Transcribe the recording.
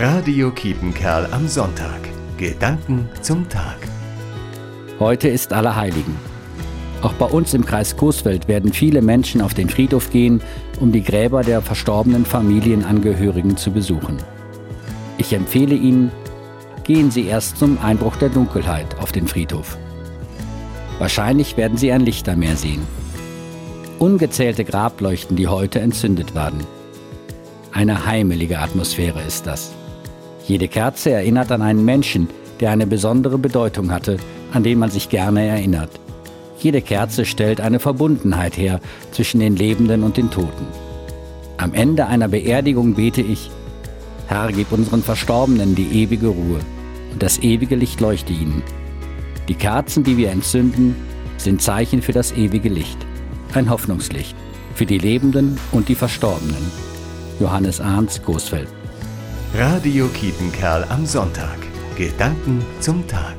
Radio Kiepenkerl am Sonntag. Gedanken zum Tag. Heute ist Allerheiligen. Auch bei uns im Kreis Coesfeld werden viele Menschen auf den Friedhof gehen, um die Gräber der verstorbenen Familienangehörigen zu besuchen. Ich empfehle Ihnen, gehen Sie erst zum Einbruch der Dunkelheit auf den Friedhof. Wahrscheinlich werden Sie ein Lichtermeer sehen. Ungezählte Grableuchten, die heute entzündet werden. Eine heimelige Atmosphäre ist das. Jede Kerze erinnert an einen Menschen, der eine besondere Bedeutung hatte, an den man sich gerne erinnert. Jede Kerze stellt eine Verbundenheit her zwischen den Lebenden und den Toten. Am Ende einer Beerdigung bete ich, Herr, gib unseren Verstorbenen die ewige Ruhe und das ewige Licht leuchte ihnen. Die Kerzen, die wir entzünden, sind Zeichen für das ewige Licht, ein Hoffnungslicht für die Lebenden und die Verstorbenen. Johannes Arndt, Gosfeld. Radio Kiepenkerl am Sonntag. Gedanken zum Tag.